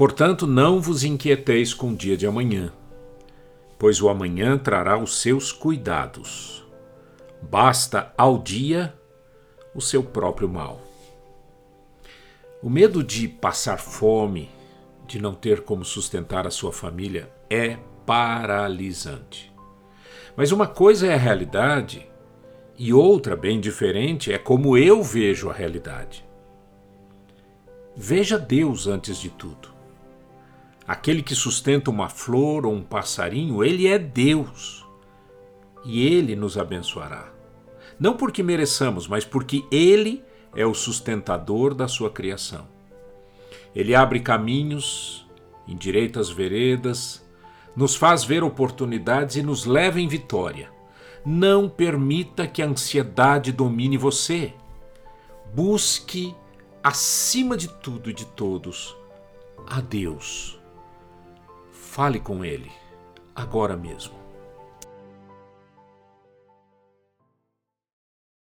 Portanto, não vos inquieteis com o dia de amanhã, pois o amanhã trará os seus cuidados. Basta ao dia o seu próprio mal. O medo de passar fome, de não ter como sustentar a sua família, é paralisante. Mas uma coisa é a realidade e outra, bem diferente, é como eu vejo a realidade. Veja Deus antes de tudo. Aquele que sustenta uma flor ou um passarinho, ele é Deus. E ele nos abençoará. Não porque mereçamos, mas porque ele é o sustentador da sua criação. Ele abre caminhos, endireita as veredas, nos faz ver oportunidades e nos leva em vitória. Não permita que a ansiedade domine você. Busque, acima de tudo e de todos, a Deus. Fale com Ele, agora mesmo.